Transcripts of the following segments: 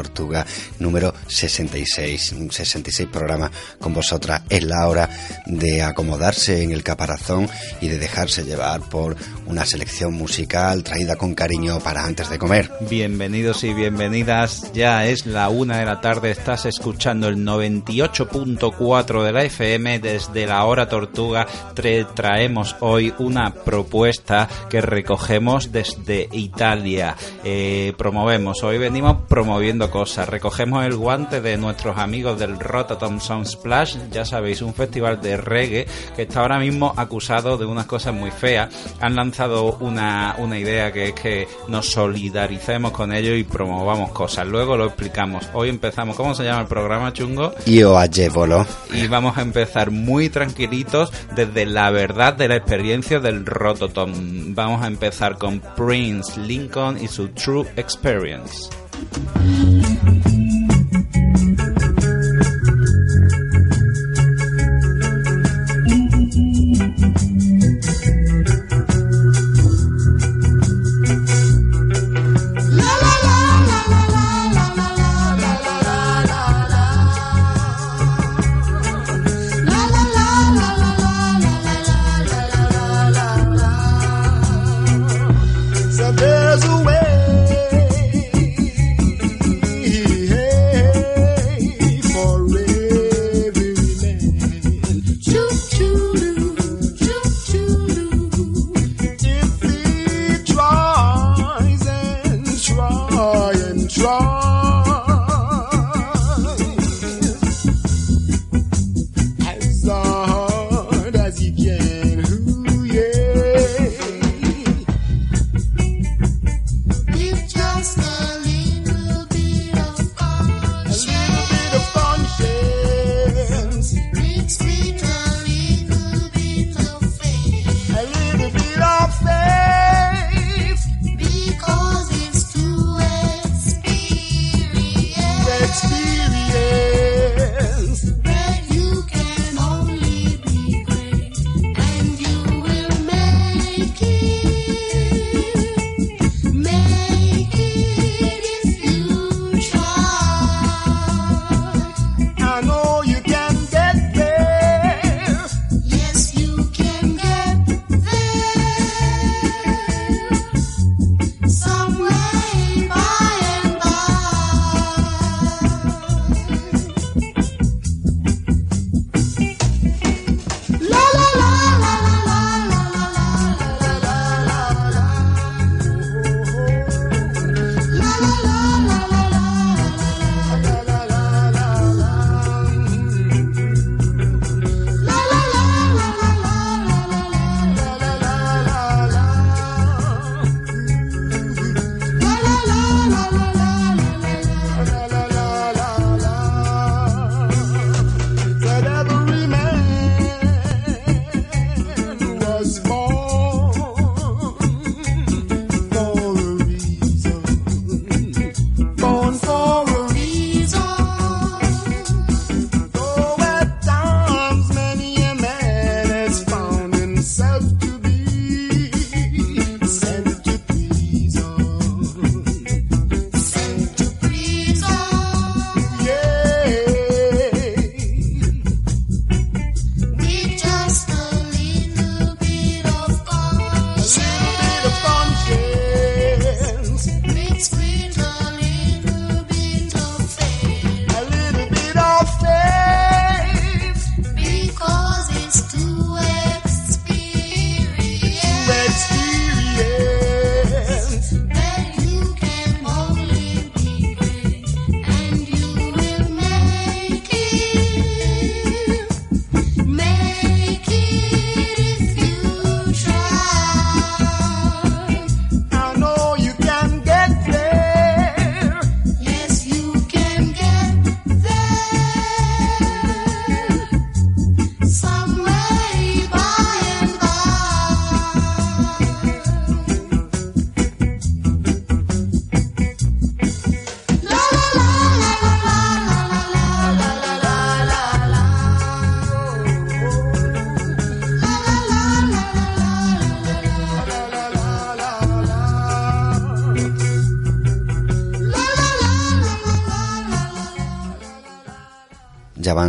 tortuga número 66, 66 programas con vosotras. Es la hora de acomodarse en el caparazón y de dejarse llevar por una selección musical traída con cariño para antes de comer. Bienvenidos y bienvenidas. Ya es la una de la tarde. Estás escuchando el 98.4 de la FM. Desde la hora tortuga te traemos hoy una propuesta que recogemos desde Italia. Eh, promovemos. Hoy venimos promoviendo cosas. Recogemos el guante de nuestros amigos del Rototom Sound Splash. Ya sabéis, un festival de reggae que está ahora mismo acusado de unas cosas muy feas. Han lanzado una, una idea que es que nos solidaricemos con ellos y promovamos cosas. Luego lo explicamos. Hoy empezamos. ¿Cómo se llama el programa, Chungo? Io agevolo. Y vamos a empezar muy tranquilitos desde la verdad de la experiencia del Rototom. Vamos a empezar con Prince Lincoln y su True Experience.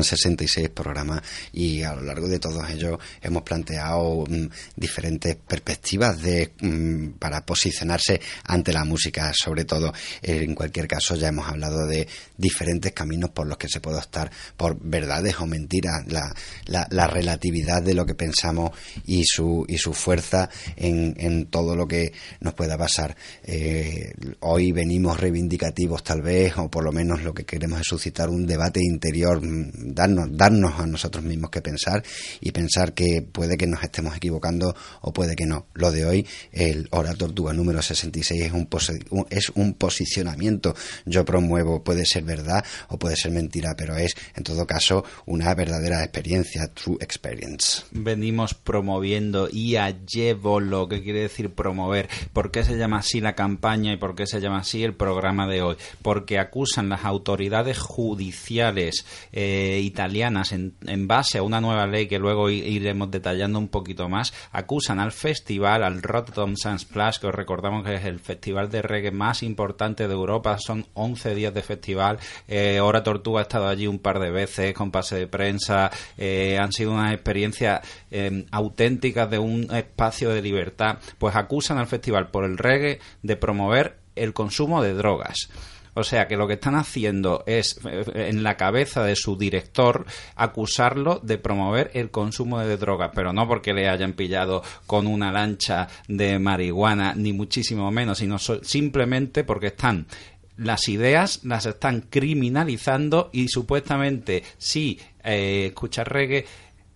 Ya van 66 programas y a lo largo de todos ellos hemos planteado mm, diferentes perspectivas de, mm, para posicionarse ante la música, sobre todo. Eh, en cualquier caso, ya hemos hablado de diferentes caminos por los que se puede optar por verdades o mentiras, la, la- la relatividad de lo que pensamos y su, y su fuerza en, en todo lo que nos pueda pasar. Eh, hoy venimos reivindicativos tal vez, o por lo menos lo que queremos es suscitar un debate interior, mm, darnos, darnos a nosotros mismos que pensar y pensar que puede que nos estemos equivocando o puede que no. Lo de hoy, el Hora Tortuga número 66 es un, posi- un- es un posicionamiento. Yo promuevo, puede ser verdad o puede ser mentira, pero es en todo caso una verdadera experiencia, true experience. venimos promoviendo y a llevo que quiere decir promover. ¿Por qué se llama así la campaña y por qué se llama así el programa de hoy? Porque acusan las autoridades judiciales eh, italianas en, en base a una nueva ley que luego iremos detallando un poquito más, acusan al festival, al Rotterdam Sunsplash, que os recordamos que es el festival de reggae más importante de Europa, son 11 días de festival, eh, Hora Tortuga ha estado allí un par de veces con pase de prensa, eh, han sido unas experiencias eh, auténticas de un espacio de libertad, pues acusan al festival por el reggae de promover el consumo de drogas. O sea que lo que están haciendo es, eh, en la cabeza de su director, acusarlo de promover el consumo de drogas, pero no porque le hayan pillado con una lancha de marihuana, ni muchísimo menos, sino simplemente porque están las ideas las están criminalizando y supuestamente si eh, escuchas reggae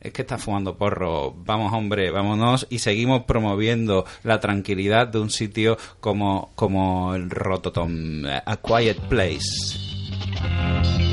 es que está fumando porro. Vamos, hombre, vámonos y seguimos promoviendo la tranquilidad de un sitio como, como el Rototom, A Quiet Place.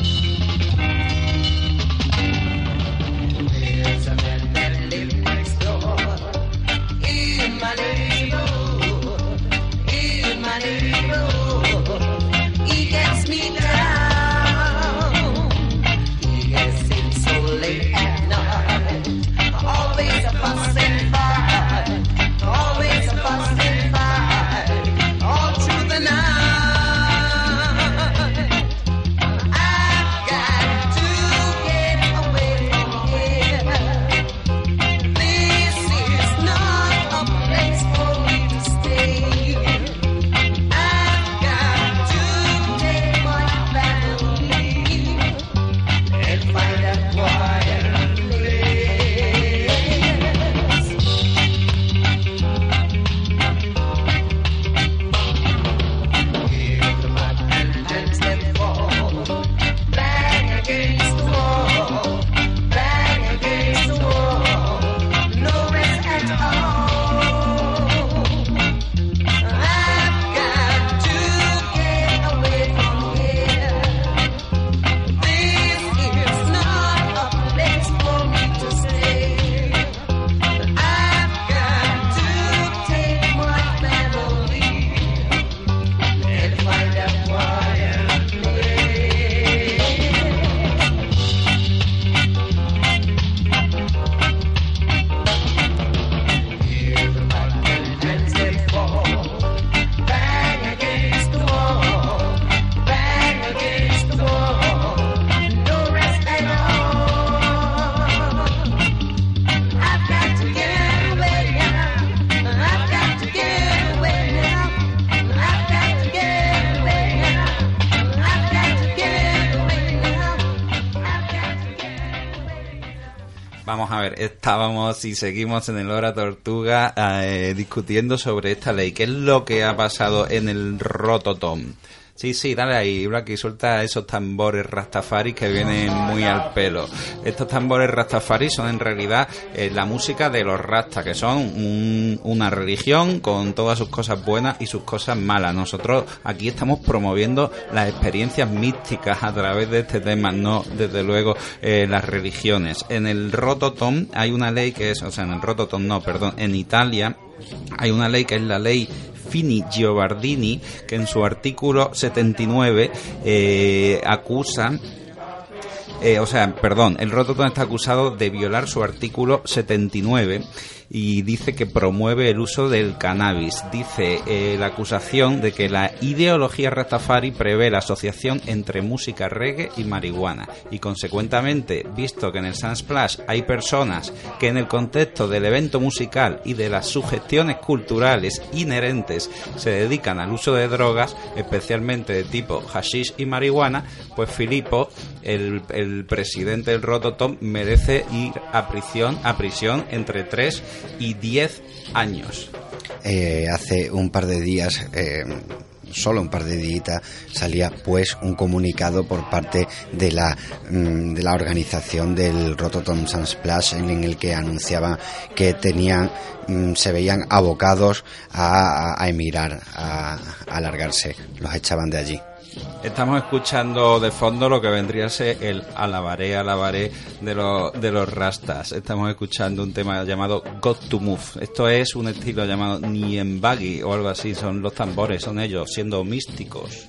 Estábamos y seguimos en el Hora Tortuga eh, discutiendo sobre esta ley. ¿Qué es lo que ha pasado en el Rototom? Sí, sí, dale ahí, Blacky, suelta esos tambores Rastafari que vienen muy al pelo. Estos tambores Rastafari son en realidad eh, la música de los Rastas, que son un- una religión con todas sus cosas buenas y sus cosas malas. Nosotros aquí estamos promoviendo las experiencias místicas a través de este tema, no desde luego eh, las religiones. En el Rototom hay una ley que es, o sea, en el Rototom no, perdón, en Italia hay una ley que es la ley Fini Giovardini, que en su artículo 79 eh, acusa Eh, o sea, perdón, el Rototom está acusado de violar su artículo 79 y dice que promueve el uso del cannabis. Dice eh, la acusación de que la ideología Rastafari prevé la asociación entre música reggae y marihuana y consecuentemente, visto que en el Sunsplash hay personas que en el contexto del evento musical y de las sugestiones culturales inherentes se dedican al uso de drogas, especialmente de tipo hashish y marihuana, pues Filipo, el, presidente del Rototom, merece ir a prisión, a prisión entre 3 y 10 años. Eh, hace un par de días, eh, solo un par de días, salía pues un comunicado por parte de la, mm, de la organización del Rototom Sunsplash en el que anunciaba que tenían mm, se veían abocados a, a- emigrar, a, a largarse, los echaban de allí. Estamos escuchando de fondo lo que vendría a ser el alabaré, alabaré de, los de los rastas. Estamos escuchando un tema llamado Got to Move. Esto es un estilo llamado Niembagi o algo así. Son los tambores, son ellos, siendo místicos.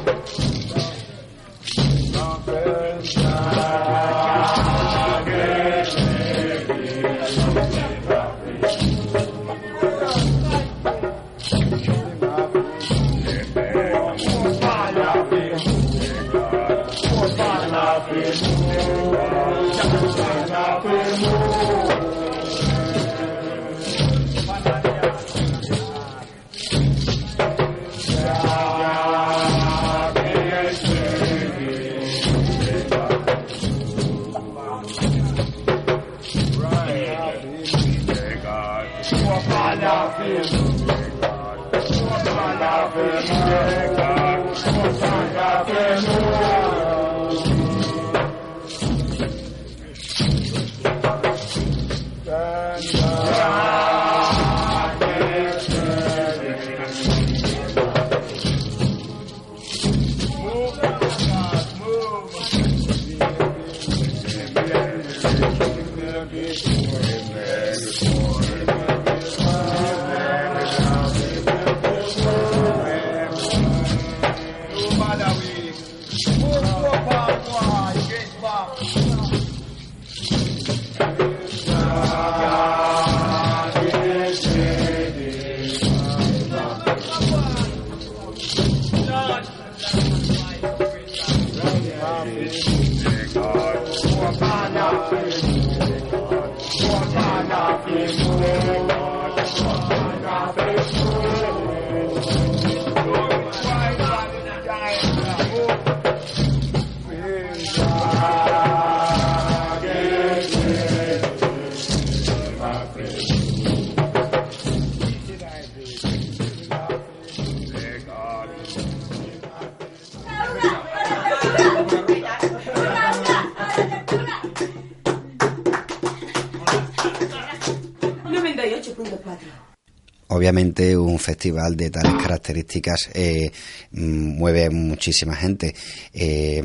Obviamente un festival de tales características eh, mm, mueve muchísima gente. Eh,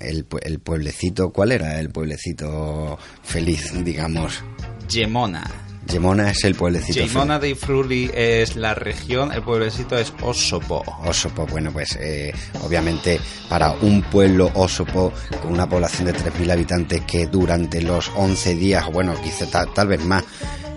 el, pue- el pueblecito, ¿cuál era el pueblecito feliz, digamos? Yemona. Yemona es el pueblecito Yemona de Ifruli es la región, el pueblecito es Osopo. Osopo, bueno, pues eh, obviamente para un pueblo Osopo con una población de 3.000 habitantes que durante los 11 días, bueno, quizá tal, tal vez más,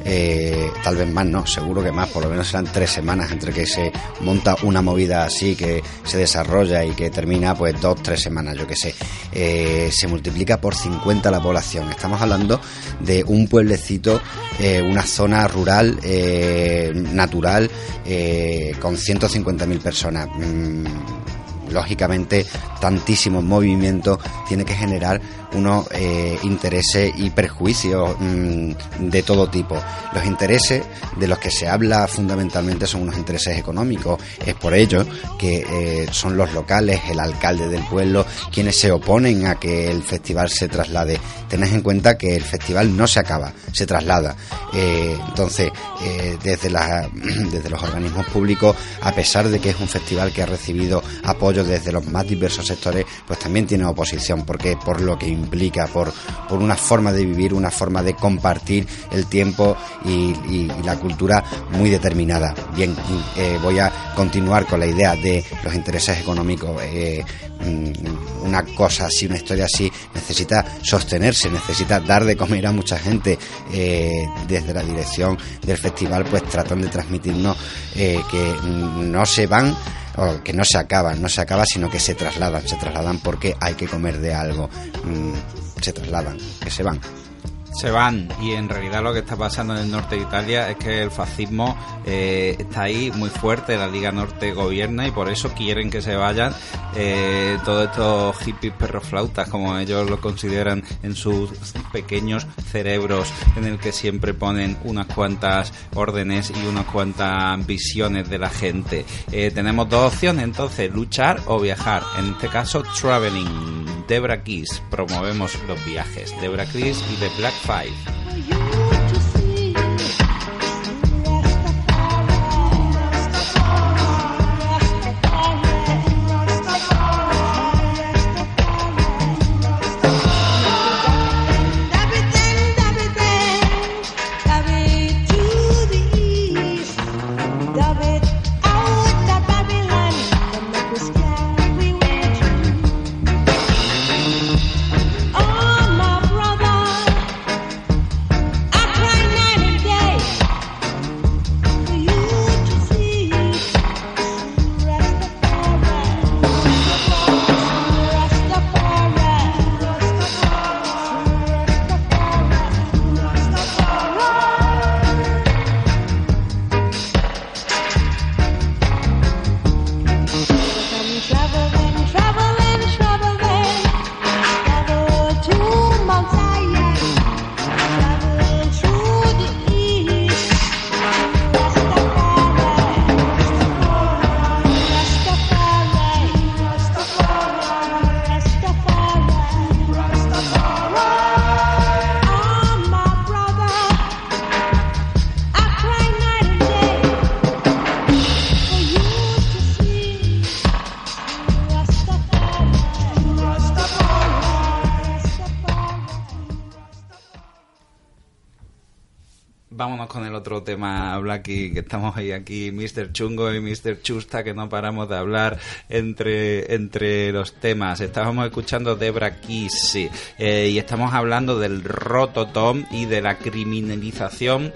eh, tal vez más no, seguro que más, por lo menos serán tres semanas entre que se monta una movida así, que se desarrolla y que termina pues dos, tres semanas, yo que sé. Eh, se multiplica por 50 la población. Estamos hablando de un pueblecito, eh, una zona rural, natural, con 150.000 personas. Mm, lógicamente tantísimos movimientos tiene que generar unos eh, intereses y perjuicios mm, de todo tipo. Los intereses de los que se habla fundamentalmente son unos intereses económicos. Es por ello que eh, son los locales, el alcalde del pueblo, quienes se oponen a que el festival se traslade. Tened en cuenta que el festival no se acaba, se traslada. Eh, entonces, desde, la- desde los organismos públicos, a pesar de que es un festival que ha recibido apoyo desde los más diversos sectores, pues también tiene oposición, porque por lo que implica, por, por una forma de vivir, una forma de compartir el tiempo y, la cultura muy determinada. Bien, eh, voy a continuar con la idea de los intereses económicos. Eh, mm, una cosa así, una historia así, necesita sostenerse, necesita dar de comer a mucha gente. Eh, desde la dirección del festival, pues tratan de transmitirnos que no se van o que no se acaban, no se acaba, sino que se trasladan, se trasladan porque hay que comer de algo, Mm, se trasladan, que se van. Se van y en realidad lo que está pasando en el norte de Italia es que el fascismo eh, está ahí muy fuerte, la Liga Norte gobierna y por eso quieren que se vayan eh, todos estos hippies perroflautas como ellos lo consideran en sus pequeños cerebros en el que siempre ponen unas cuantas órdenes y unas cuantas visiones de la gente. Eh, tenemos dos opciones entonces, luchar o viajar. En este caso, traveling. Debra Kiss, promovemos los viajes. Debra Kiss y The Black Five. Con el otro tema, Blacky, que estamos ahí aquí, Mr. Chungo y Mr. Chusta, que no paramos de hablar entre, entre los temas. Estábamos escuchando Debra Kiss sí, eh, y estamos hablando del rototom y de la criminalización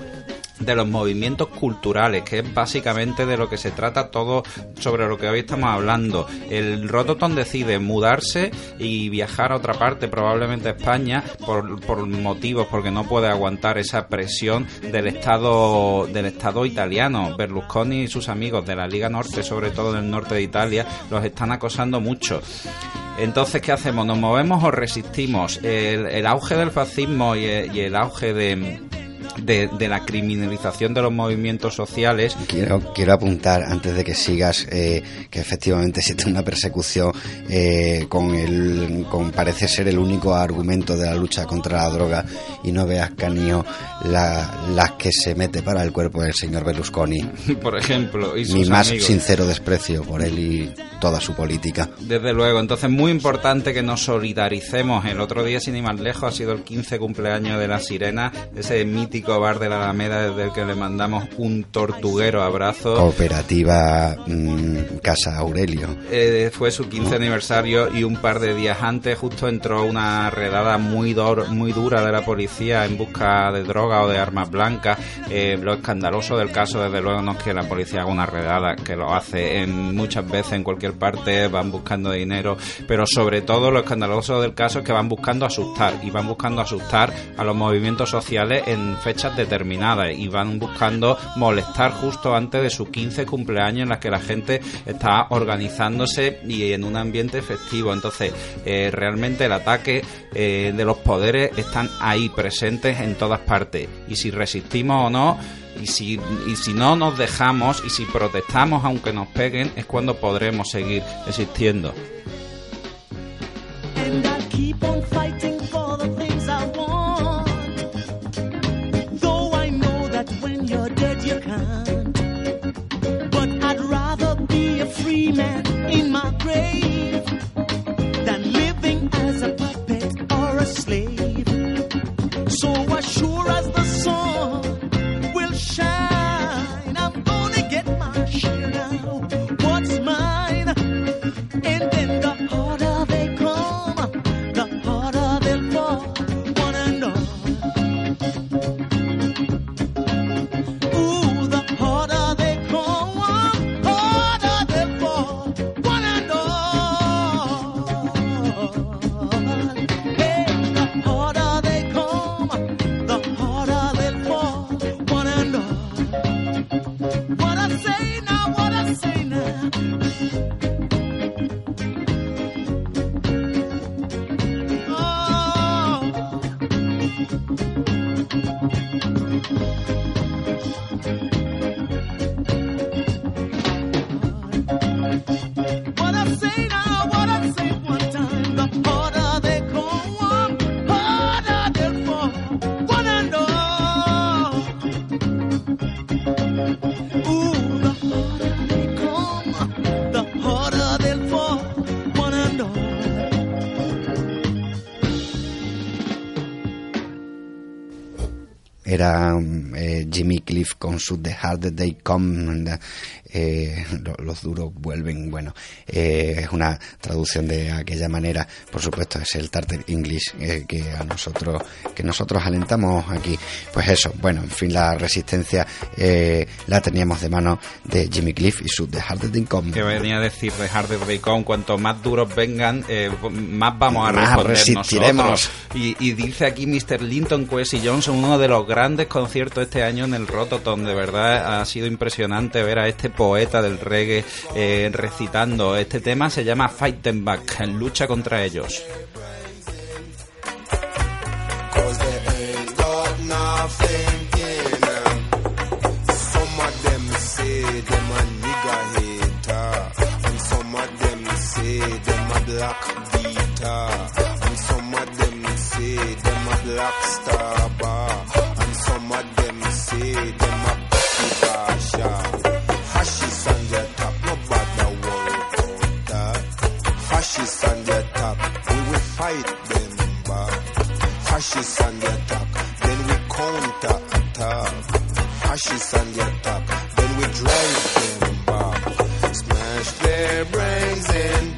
de los movimientos culturales, que es básicamente de lo que se trata todo sobre lo que hoy estamos hablando. El Rototom decide mudarse y viajar a otra parte, probablemente a España, por, por motivos, porque no puede aguantar esa presión del Estado, del Estado italiano. Berlusconi y sus amigos de la Liga Norte, sobre todo del norte de Italia, los están acosando mucho. Entonces, ¿qué hacemos? ¿Nos movemos o resistimos? El, auge del fascismo y el auge de, de, de la criminalización de los movimientos sociales Quiero, quiero apuntar, antes de que sigas, eh, que efectivamente existe una persecución eh, con, el, con parece ser el único argumento de la lucha contra la droga y no veas, Canio, la, las que se mete para el cuerpo del señor Berlusconi. por ejemplo, y sus Mi más amigos. sincero desprecio por él y toda su política. Desde luego, entonces muy importante que nos solidaricemos. El otro día, sin ir más lejos, ha sido el 15 cumpleaños de La Sirena, ese mítico bar de la Alameda desde el que le mandamos un tortuguero abrazo. Cooperativa mm, Casa Aurelio. Eh, fue su 15 aniversario y un par de días antes justo entró una redada muy, muy dura de la policía en busca de droga o de armas blancas. Eh, lo escandaloso del caso, desde luego, no es que la policía haga una redada, que lo hace en muchas veces en cualquier parte, van buscando dinero, pero sobre todo lo escandaloso del caso es que van buscando asustar y van buscando asustar a los movimientos sociales en fechas fechas determinadas y van buscando molestar justo antes de su 15 cumpleaños en las que la gente está organizándose y en un ambiente festivo. Entonces, eh, realmente el ataque eh, de los poderes están ahí presentes en todas partes. Y si resistimos o no, y si, y si no nos dejamos y si protestamos aunque nos peguen, es cuando podremos seguir existiendo. Cliff con su The Harder They Come, uh, eh, lo- los duros vuelven. Bueno, eh, es una traducción de aquella manera. Por supuesto, es el Tartar English eh, que a nosotros que nosotros alentamos aquí. Pues eso, bueno, en fin, la resistencia eh, la teníamos de mano de Jimmy Cliff y su The Harder They Come. que venía a decir de Harder They Come, cuanto más duros vengan, más vamos a Más resistiremos. nosotros. Y, y dice aquí Mr. Linton Kwesi Johnson, uno de los grandes conciertos este año en el Rototom. De verdad ha sido impresionante ver a este poeta del reggae eh, recitando. Este tema se llama Fight Them Back, lucha contra ellos. Fascists on the top, we will fight them back. Fascists on the attack, then we counter attack. Fascists on the attack, then we drive them back. Smash their brains in.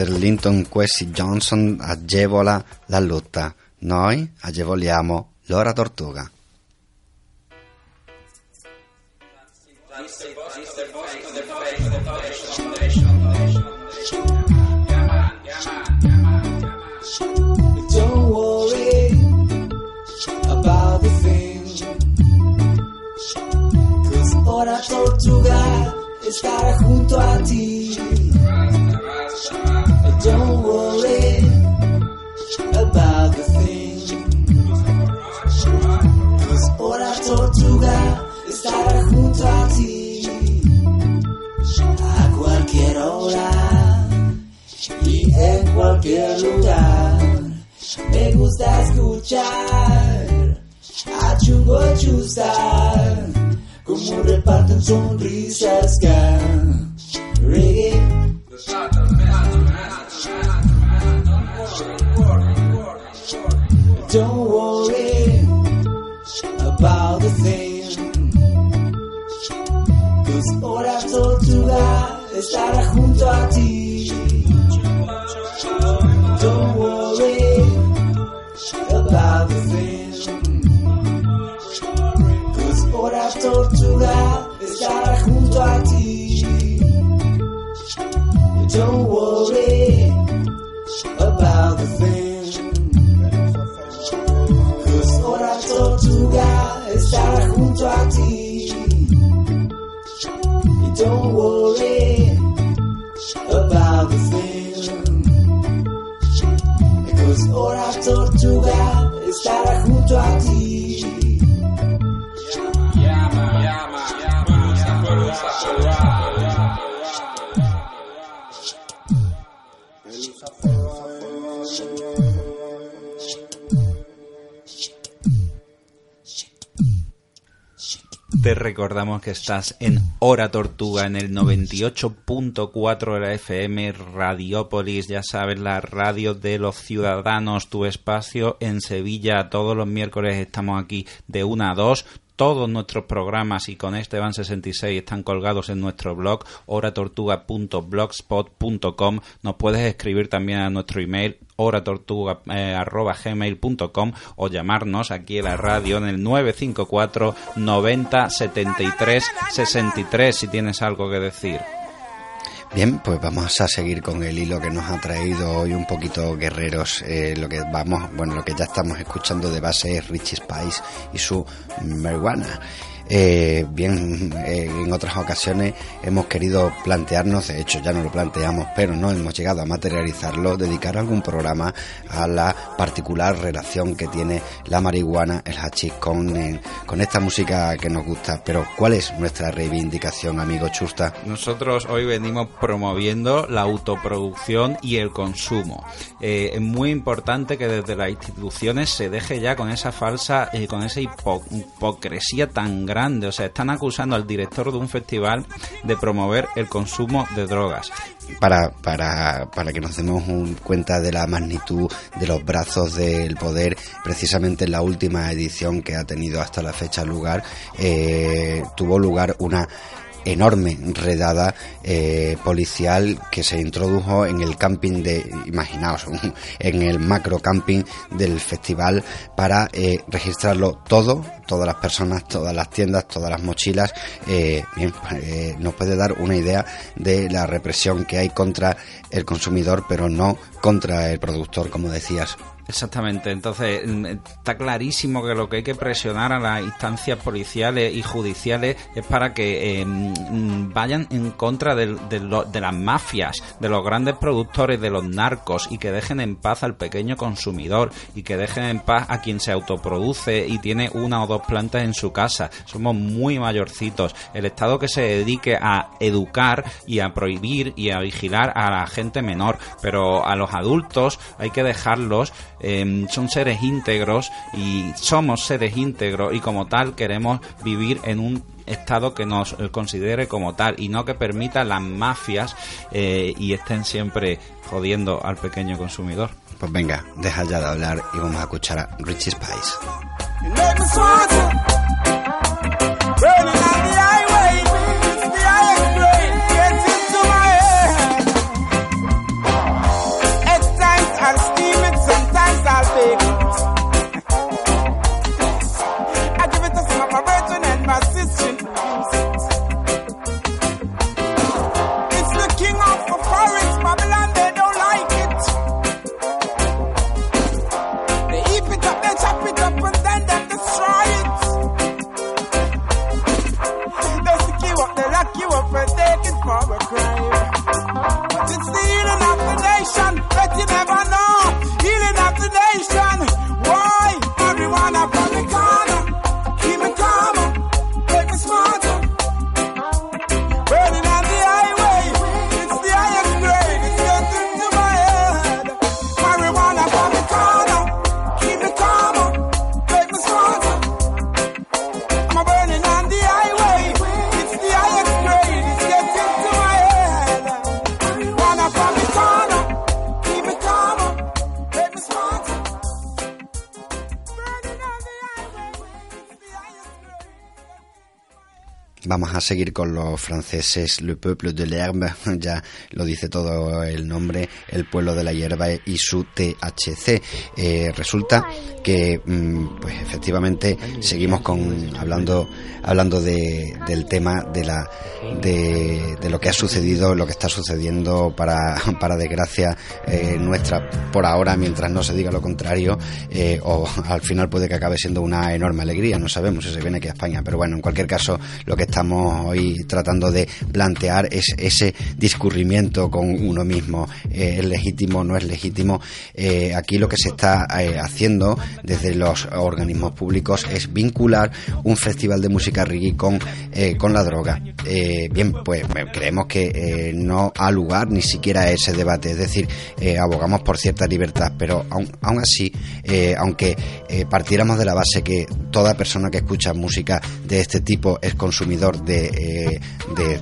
Mr. Linton Quessy Johnson agevola la lotta. Noi agevoliamo l'ora tortuga. Chustar como reparten sonrisas can reggae. Don't worry about the thing. Cause Hora Tortuga estará junto a ti. Recordamos que estás en Hora Tortuga en el 98.4 de la FM Radiópolis, ya sabes, la radio de los ciudadanos, tu espacio en Sevilla. Todos los miércoles estamos aquí de 1 a 2 todos nuestros programas y con este van 66 están colgados en nuestro blog horatortuga.blogspot.com nos puedes escribir también a nuestro email horatortuga.gmail.com o llamarnos aquí en la radio en el 954 90 73 63 si tienes algo que decir. Bien, pues vamos a seguir con el hilo que nos ha traído hoy un poquito guerreros. Eh, lo que vamos, bueno, lo que ya estamos escuchando de base es Richie Spice y su marihuana. Eh, bien, eh, en otras ocasiones hemos querido plantearnos, de hecho ya no lo planteamos, pero no hemos llegado a materializarlo, dedicar algún programa a la particular relación que tiene la marihuana, el hachís con, eh, con esta música que nos gusta. Pero ¿cuál es nuestra reivindicación, amigo Chusta? Nosotros hoy venimos promoviendo la autoproducción y el consumo. Es muy importante que desde las instituciones se deje ya con esa falsa, con esa hipo- hipocresía tan grande. O sea, están acusando al director de un festival de promover el consumo de drogas. para, para, para que nos demos un- cuenta de la magnitud de los brazos del poder, precisamente en la última edición que ha tenido hasta la fecha lugar, eh, tuvo lugar una enorme redada eh, policial que se introdujo en el camping de, imaginaos, en el macro camping del festival para eh, registrarlo todo, todas las personas, todas las tiendas, todas las mochilas. eh, bien, eh, nos puede dar una idea de la represión que hay contra el consumidor, pero no contra el productor, como decías. Exactamente, entonces mm, está clarísimo que lo que hay que presionar a las instancias policiales y judiciales es para que eh, mm, vayan en contra de, de las mafias, de los grandes productores, de los narcos y que dejen en paz al pequeño consumidor y que dejen en paz a quien se autoproduce y tiene una o dos plantas en su casa. Somos muy mayorcitos. El Estado que se dedique a educar y a prohibir y a vigilar a la gente menor, pero a los adultos hay que dejarlos eh, son seres íntegros y somos seres íntegros y como tal queremos vivir en un estado que nos eh, considere como tal y no que permita las mafias eh, y estén siempre jodiendo al pequeño consumidor. Pues venga, deja ya de hablar y vamos a escuchar a Richie Spice. Seguir con los franceses, Le Peuple de l'Herbe, ya lo dice todo el nombre, el pueblo de la hierba y su THC. Eh, resulta que, mm, pues efectivamente, seguimos con hablando hablando de, del tema de la de, lo que ha sucedido, lo que está sucediendo para para desgracia eh, nuestra por ahora, mientras no se diga lo contrario, eh, o al final puede que acabe siendo una enorme alegría. No sabemos si se viene aquí a España, pero bueno, en cualquier caso, lo que estamos hoy tratando de plantear es ese discurrimiento con uno mismo. Eh, ¿Es legítimo no es legítimo? Eh, aquí lo que se está haciendo desde los organismos públicos es vincular un festival de música reggae con, con la droga. Bien, pues creemos que eh, no ha lugar ni siquiera ese debate. Es decir, eh, abogamos por cierta libertad, pero aún, aún así, eh, aunque partiéramos de la base que toda persona que escucha música de este tipo es consumidor de,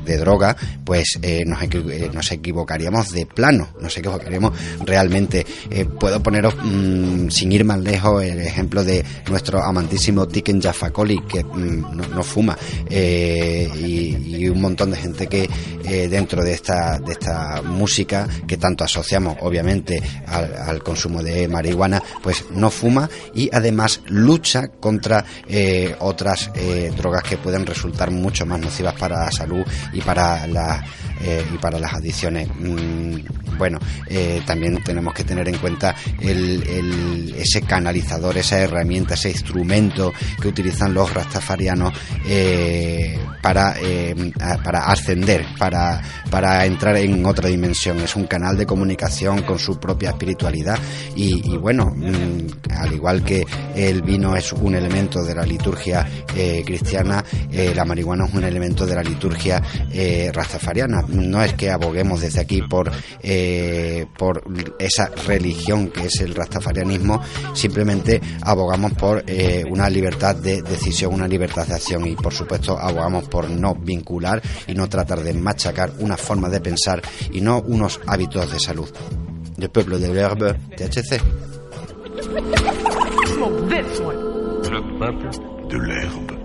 de, droga, pues nos, nos equivocaríamos de plano, nos equivocaríamos realmente. Puedo poneros, mm, sin ir más lejos, el ejemplo de nuestro amantísimo Tiken Jafakoli, que mm, no, fuma, y, y un montón de gente que eh, dentro de esta, de esta música, que tanto asociamos obviamente al, consumo de marihuana, pues no fuma y además lucha contra eh, otras eh, drogas que pueden resultar mucho más nocivas para la salud y para la y para las adicciones. Mm, bueno, también tenemos que tener en cuenta el, el- ese canalizador, esa herramienta, ese instrumento que utilizan los rastafarianos para, para ascender, para, para entrar en otra dimensión. Es un canal de comunicación con su propia espiritualidad y, bueno, mm, al igual que el vino es un elemento de la liturgia eh, cristiana, eh, la marihuana es un elemento de la liturgia eh, rastafariana. No es que aboguemos desde aquí por, eh, por esa religión que es el rastafarianismo, simplemente abogamos por una libertad de decisión, una libertad de acción y por supuesto abogamos por no vincular y no tratar de machacar una forma de pensar y no unos hábitos de salud. Le pueblo de l'herbe, THC. This one. de l'herbe.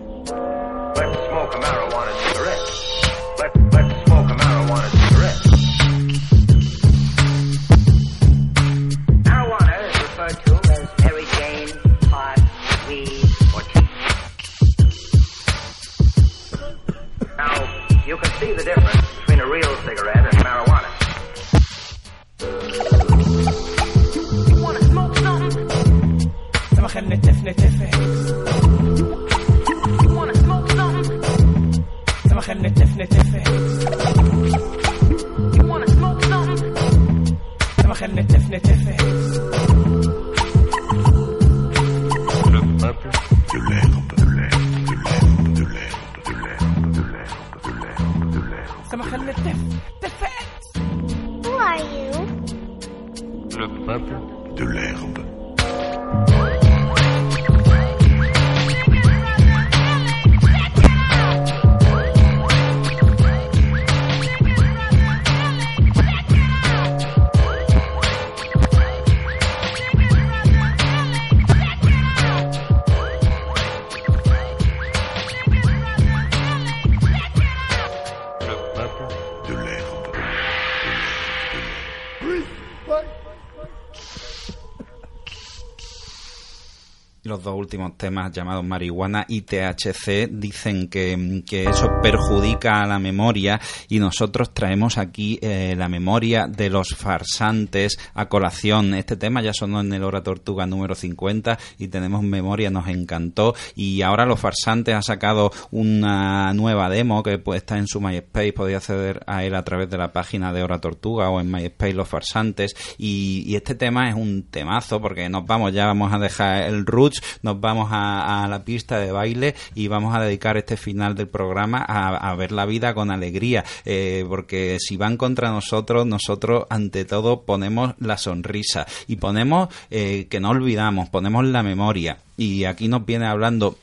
Dos últimos temas llamados marihuana y THC dicen que, que eso perjudica a la memoria y nosotros traemos aquí eh, la memoria de los farsantes a colación. Este tema ya sonó en el Hora Tortuga número 50 y tenemos memoria, nos encantó. Y ahora los farsantes ha sacado una nueva demo que pues, está en su MySpace, podéis acceder a él a través de la página de Hora Tortuga o en MySpace Los Farsantes. Y, y este tema es un temazo porque nos vamos, ya vamos a dejar el roots, nos vamos a, a la pista de baile y vamos a dedicar este final del programa a, a ver la vida con alegría eh, porque si van contra nosotros, nosotros ante todo ponemos la sonrisa y ponemos eh, que no olvidamos, ponemos la memoria y aquí nos viene hablando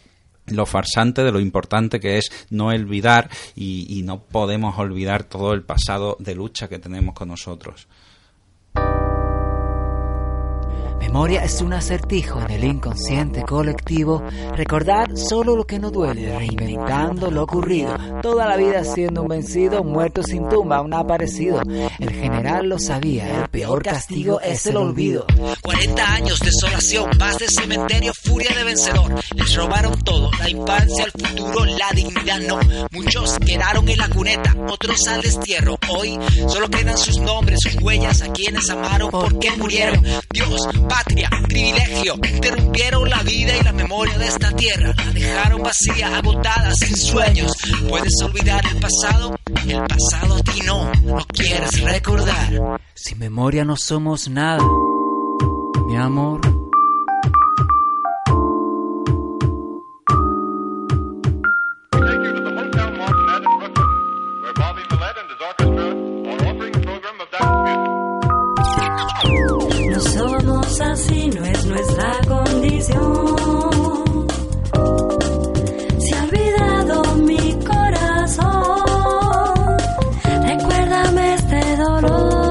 lo farsante de lo importante que es no olvidar y, y no podemos olvidar todo el pasado de lucha que tenemos con nosotros. Memoria es un acertijo en el inconsciente colectivo. Recordar solo lo que no duele, reinventando lo ocurrido. Toda la vida siendo un vencido, muerto sin tumba, un aparecido. El general lo sabía, el peor castigo es el olvido. 40 años de desolación, paz de cementerio, furia de vencedor. Les robaron todo, la infancia, el futuro, la dignidad no. Muchos quedaron en la cuneta, otros al destierro. Hoy solo quedan sus nombres, sus huellas, a quienes amaron, por qué murieron. Dios, patria, privilegio, interrumpieron la vida y la memoria de esta tierra. La dejaron vacía, agotada, sin sueños. ¿Puedes olvidar el pasado? El pasado a ti no, no quieres recordar. Sin memoria no somos nada, mi amor. Somos así, no es nuestra condición. Se ha olvidado mi corazón. Recuérdame este dolor.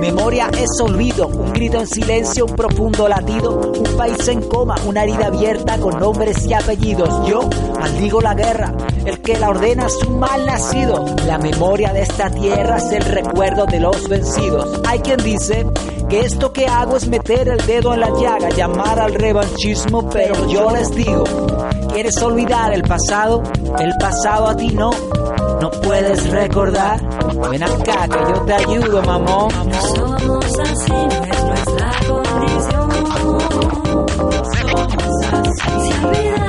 Memoria es olvido, un grito en silencio, un profundo latido, un país en coma, una herida abierta con nombres y apellidos. Yo maldigo la guerra, el que la ordena es un mal nacido. La memoria de esta tierra es el recuerdo de los vencidos. Hay quien dice que esto que hago es meter el dedo en la llaga, llamar al revanchismo, pero yo les digo, ¿quieres olvidar el pasado? El pasado a ti no. ¿No puedes recordar? Ven acá que yo te ayudo, mamón. Somos así, no es nuestra condición. Se ha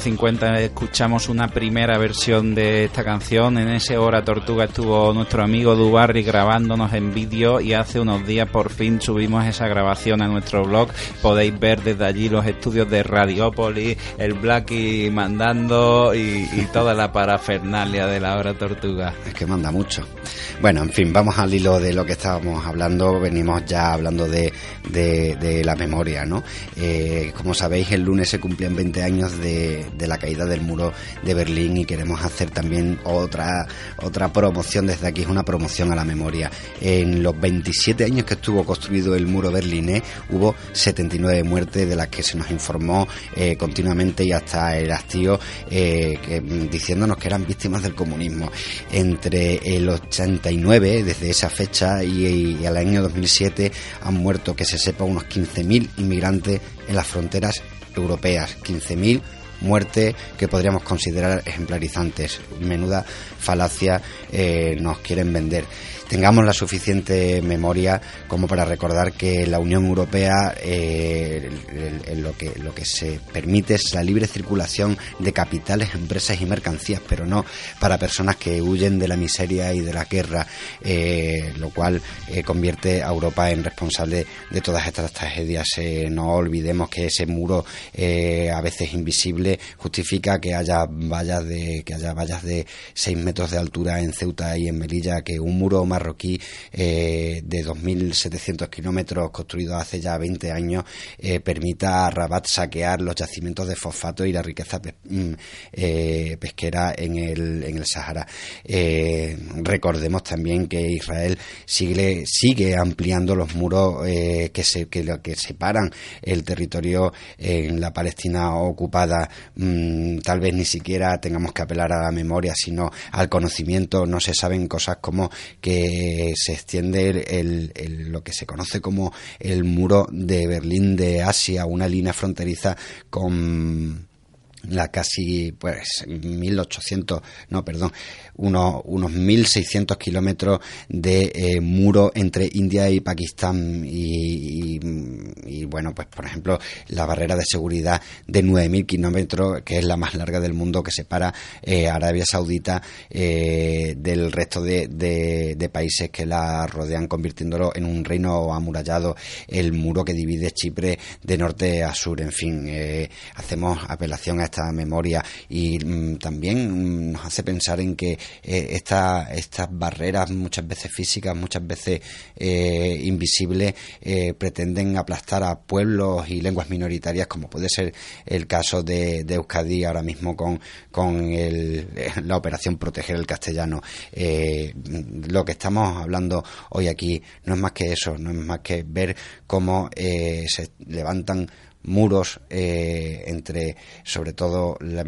50 escuchamos una primera versión de esta canción. En ese Hora Tortuga estuvo nuestro amigo Dubarry grabándonos en vídeo y hace unos días por fin subimos esa grabación a nuestro blog. Podéis ver desde allí los estudios de Radiopolis, el Blackie mandando y toda la parafernalia de la Hora Tortuga. Es que manda mucho. Bueno, en fin, vamos al hilo de lo que estábamos hablando. Venimos ya hablando de, de, la memoria, ¿no? Eh, como sabéis, el lunes se cumplían 20 años años de, de la caída del muro de Berlín y queremos hacer también otra, otra promoción desde aquí, es una promoción a la memoria. En los 27 años que estuvo construido el muro berlinés hubo 79 muertes de las que se nos informó eh, continuamente y hasta el hastío eh, que, mm, diciéndonos que eran víctimas del comunismo. Entre el 89, desde esa fecha, y, y al año 2007 han muerto, que se sepa, unos 15.000 inmigrantes en las fronteras europeas. 15.000 muertes que podríamos considerar ejemplarizantes. Menuda falacia eh, nos quieren vender. Tengamos la suficiente memoria como para recordar que la Unión Europea eh, lo, que, lo que se permite es la libre circulación de capitales, empresas y mercancías, pero no para personas que huyen de la miseria y de la guerra, eh, lo cual eh, convierte a Europa en responsable de todas estas tragedias. Eh, no olvidemos que ese muro, a veces invisible, justifica que haya vallas de que haya vallas de 6 metros de altura en Ceuta y en Melilla, que un muro marroquí eh, de 2.700 kilómetros construido hace ya 20 años eh, permita a Rabat saquear los yacimientos de fosfato y la riqueza pe- mm, eh, pesquera en el, en el Sahara. Eh, recordemos también que Israel sigue, sigue ampliando los muros que, se, que, que separan el territorio en la Palestina ocupada. Mm, tal vez ni siquiera tengamos que apelar a la memoria, sino al conocimiento. No se saben cosas como que se extiende el- el- lo que se conoce como el muro de Berlín de Asia, una línea fronteriza con la casi pues 1800 no perdón unos unos 1600 kilómetros de eh, muro entre India y Pakistán. Y, y- y, bueno pues por ejemplo la barrera de seguridad de 9000 kilómetros que es la más larga del mundo que separa eh, Arabia Saudita eh, del resto de, de- de países que la rodean convirtiéndolo en un reino amurallado el muro que divide Chipre de norte a sur. En fin eh, hacemos apelación a esta memoria y mm, también mm, nos hace pensar en que eh, esta- estas barreras muchas veces físicas, muchas veces eh, invisibles, eh, pretenden aplastar a pueblos y lenguas minoritarias, como puede ser el caso de, de Euskadi ahora mismo con, con el- la operación Proteger el Castellano. Eh, lo que estamos hablando hoy aquí no es más que eso, no es más que ver cómo eh, se levantan muros eh, entre, sobre todo, la,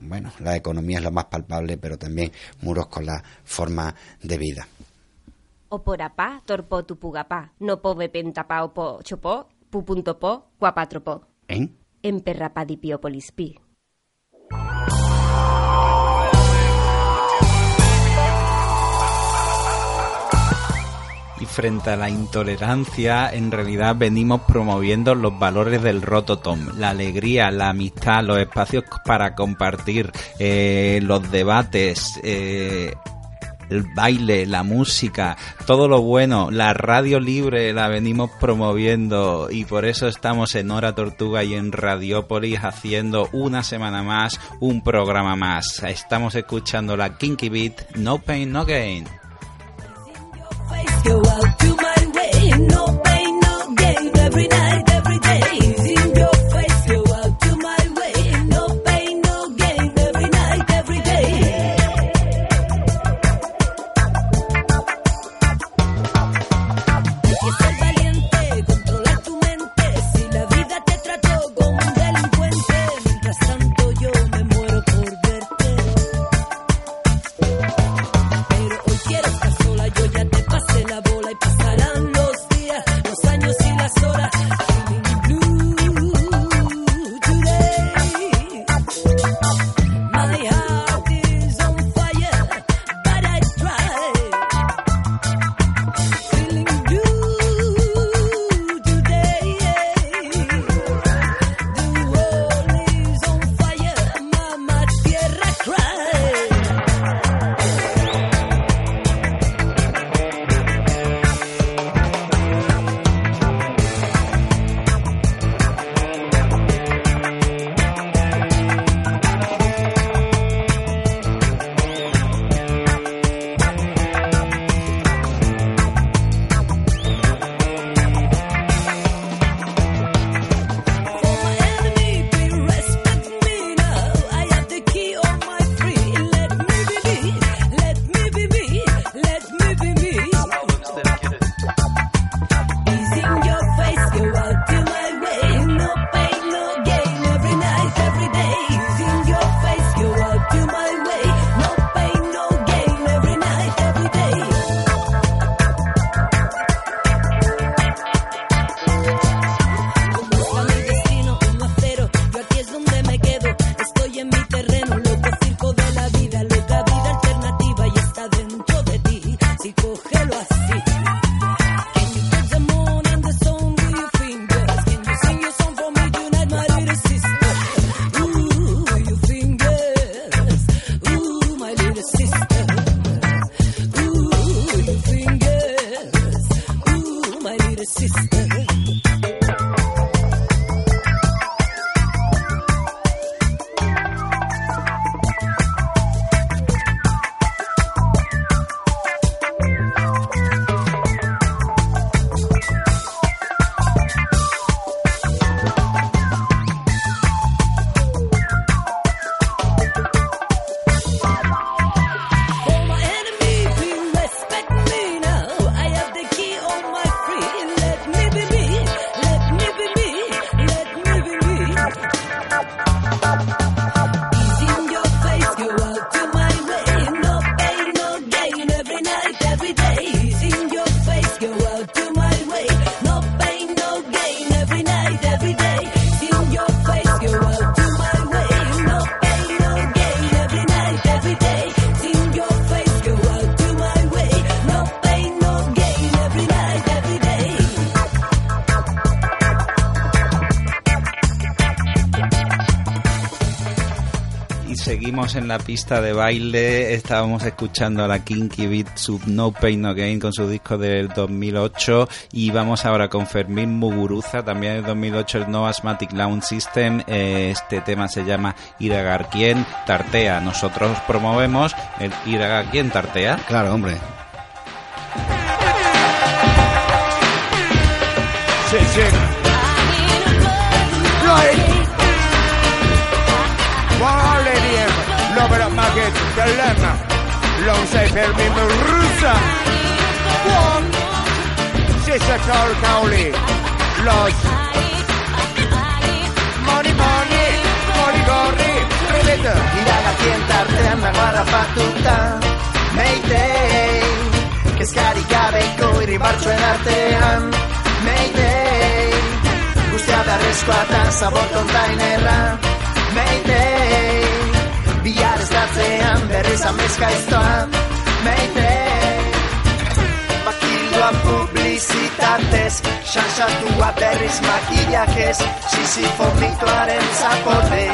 bueno, la economía es lo más palpable, pero también muros con la forma de vida. O por apá, torpo tupugapá, no pove pentapá o po chopó, pu punto po, guapatropó. ¿Eh? En perrapadipiopolispi. Y frente a la intolerancia, en realidad venimos promoviendo los valores del Rototom, la alegría, la amistad, los espacios para compartir, eh, los debates, eh, el baile, la música, todo lo bueno, la radio libre la venimos promoviendo y por eso estamos en Hora Tortuga y en Radiópolis haciendo una semana más un programa más. Estamos escuchando la Kinky Beat, No Pain No Gain. Go out consistent. Seguimos en la pista de baile. Estábamos escuchando a la Kinky Beat Sub No Pain No Gain con su disco del 2008 y vamos ahora con Fermín Muguruza, también del 2008 el No Asthmatic Lounge System. Eh, Este tema se llama Iragar quien tartea. Nosotros promovemos el Iragar quien tartea. Claro, hombre. Jerusalem Long say per me Merusa Buon. Sister Carl Los. Moni Moni Moni Gorri. Ripeto Ira la tienta Artena Guarra fatuta Mayday Que scarica Beco I ribarcio En artean Mayday Gustia Da resquata Sabor Containerra Mayday atzean berriz amezka iztoan Meite Makiloan publizitatez Xansatua berriz makilak ez Sisifo mitoaren zapote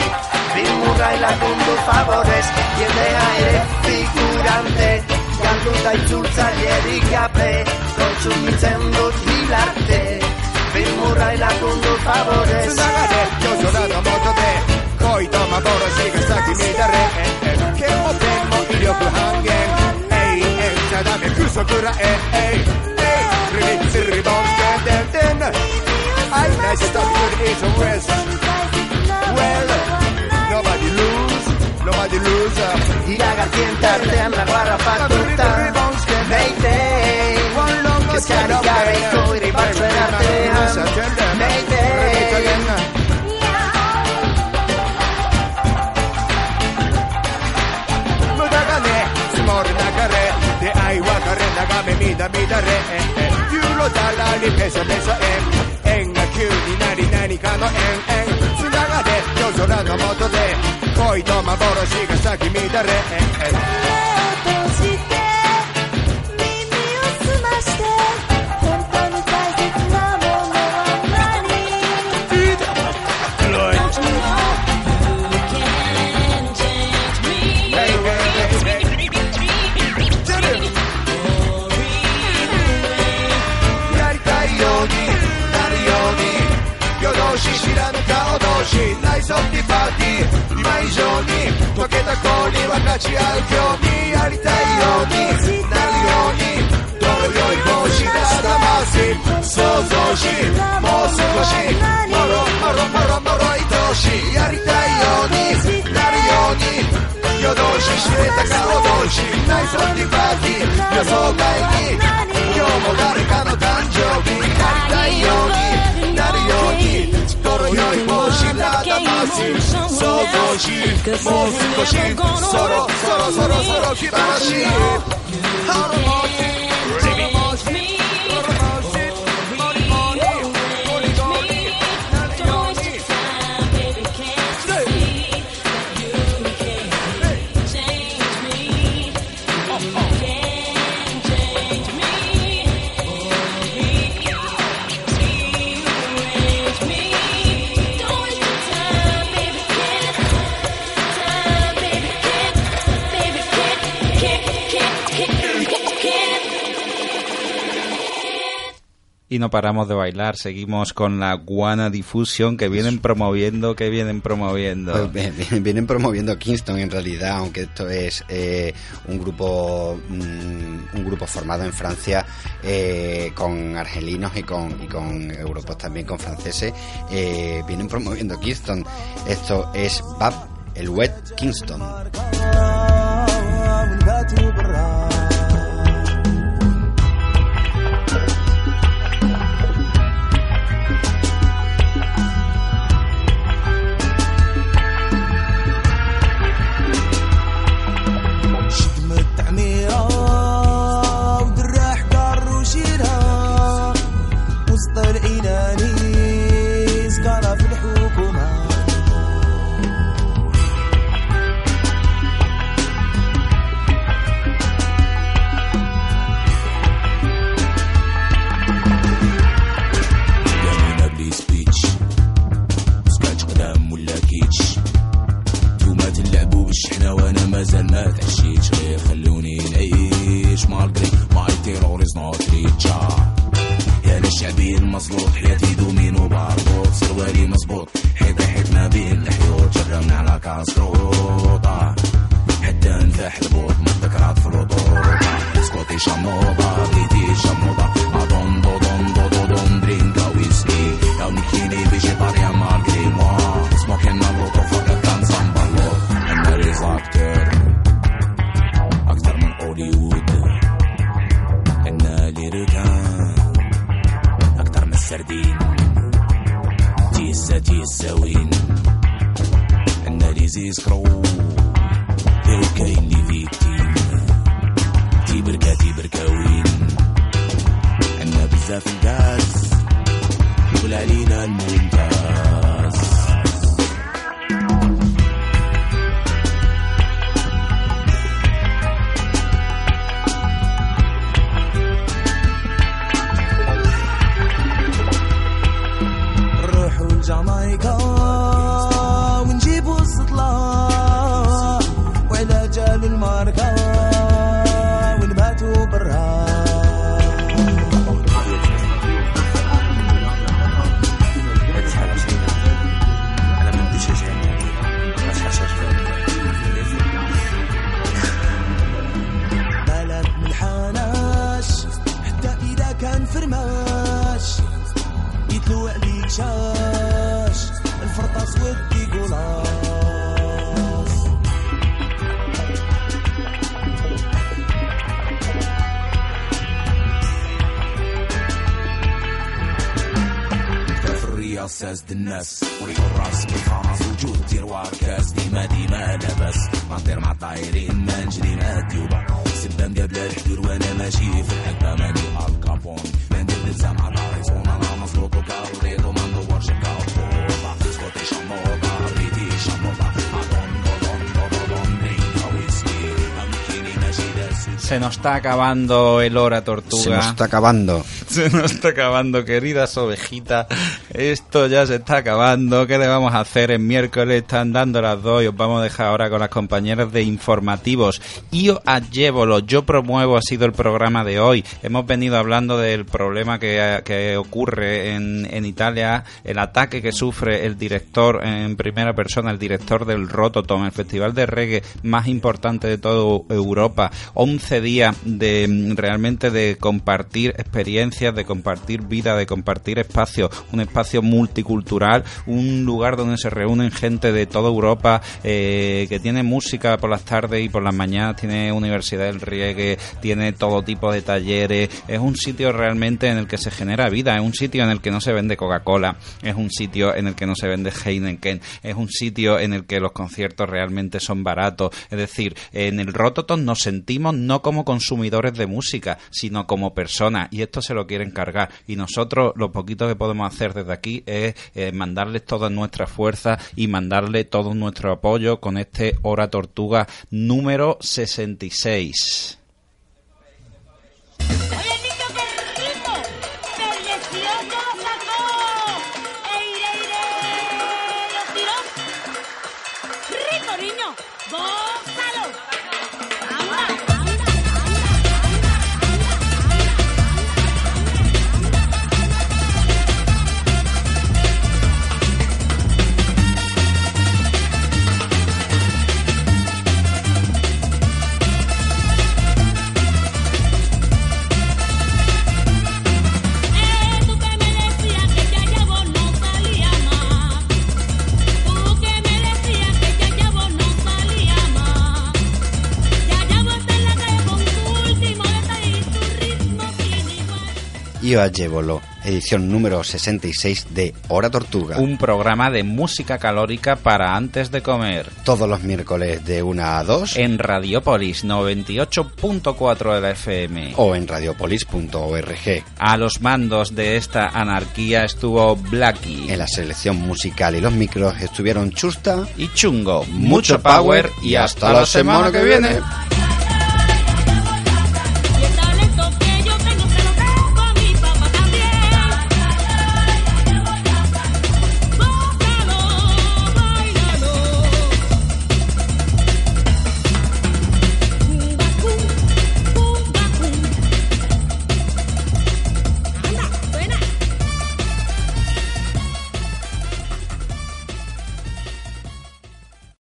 Bilmurra ilagundu favorez Jendea ere figurante Gantu da itzultzaile digabe Kontsumitzen dut hilarte Bilmurra ilagundu favorez Zuzagare, jozo da tomotote Koito maboro zigezak imitarre Eh, eh, eh Zunagare, yo sono moto de Koito maboro shiga saki midare Kemo temo ilioku hangen Ei, ei, chadame kusokura, ei, ei Ei, ribi, sirri, bones, den, den, den I nice stuff good is a rest Well, nobody lose, nobody lose Iragartien tartean nago harrapatuta Mayday Kezkarik gabeko irribartzuen artean Mayday 雨みなみだれユーロだらにペソペソ円円が急になり何かの円円つながれ夜空の下で恋と幻が咲き乱れ顔同士ナイスオッティパーティー今以上に溶けた氷分かち合う興味やりたいようになるようにどの良い帽子が頭し想像しもう少しもろもろもろもろ愛おしやりたいようになるように夜通し知れた顔同士ナイスオッティパーティー予想外に今日も誰かの誕生日やりたいようになるように koronayı boşuna da Y no paramos de bailar, seguimos con la Guana Diffusion que vienen promoviendo, que vienen promoviendo. Pues bien, bien, vienen promoviendo Kingston en realidad, aunque esto es eh, un grupo mm, un grupo formado en Francia eh, con argelinos y con, y con europeos también con franceses. eh, vienen promoviendo Kingston. Esto es Bab el Wet Kingston. الرياض ساز الناس وريح الراس بالخاص وجود تيروار كاس ديما ديما لاباس ما نطير مع الطايرين ما نجري مع الديوبة سبان قبل الحدور وانا ماشي في الحكمة ماني الكابون ما ندير لسا مع داريس وانا انا مظلوط وكارليط وما ندورش الكابوطة سكوتي شموطة بيتي شموطة دون دون دون دون درينكا ويسكي أمكيني ماشي داس Se nos está acabando el hora tortuga. Se nos está acabando. Se nos está acabando, queridas ovejitas. Esto ya se está acabando. ¿Qué le vamos a hacer? El miércoles están dando las dos y os vamos a dejar ahora con las compañeras de informativos. Io Allévolo, yo promuevo, ha sido el programa de hoy. Hemos venido hablando del problema que, que ocurre en, en Italia, el ataque que sufre el director en primera persona, el director del Rototom, el festival de reggae más importante de toda Europa. 11 días de realmente de compartir experiencias, de compartir vida, de compartir espacio, un espacio multicultural, un lugar donde se reúnen gente de toda Europa, eh, que tiene música por las tardes y por las mañanas, tiene Universidad del Riegue, tiene todo tipo de talleres, es un sitio realmente en el que se genera vida, es un sitio en el que no se vende Coca-Cola, es un sitio en el que no se vende Heineken, es un sitio en el que los conciertos realmente son baratos, es decir, en el Rototom nos sentimos no como consumidores de música, sino como personas, y esto se lo quieren cargar, y nosotros lo poquito que podemos hacer desde aquí es eh, mandarles toda nuestra fuerza y mandarle todo nuestro apoyo con este Hora Tortuga número 66. Allévolo, edición número 66 de Hora Tortuga. Un programa de música calórica para antes de comer. Todos los miércoles de 1 a 2. En Radiopolis 98.4 de la FM. O en radiopolis.org. A los mandos de esta anarquía estuvo Blacky. En la selección musical y los micros estuvieron Chusta y Chungo. Mucho power y hasta la semana que viene.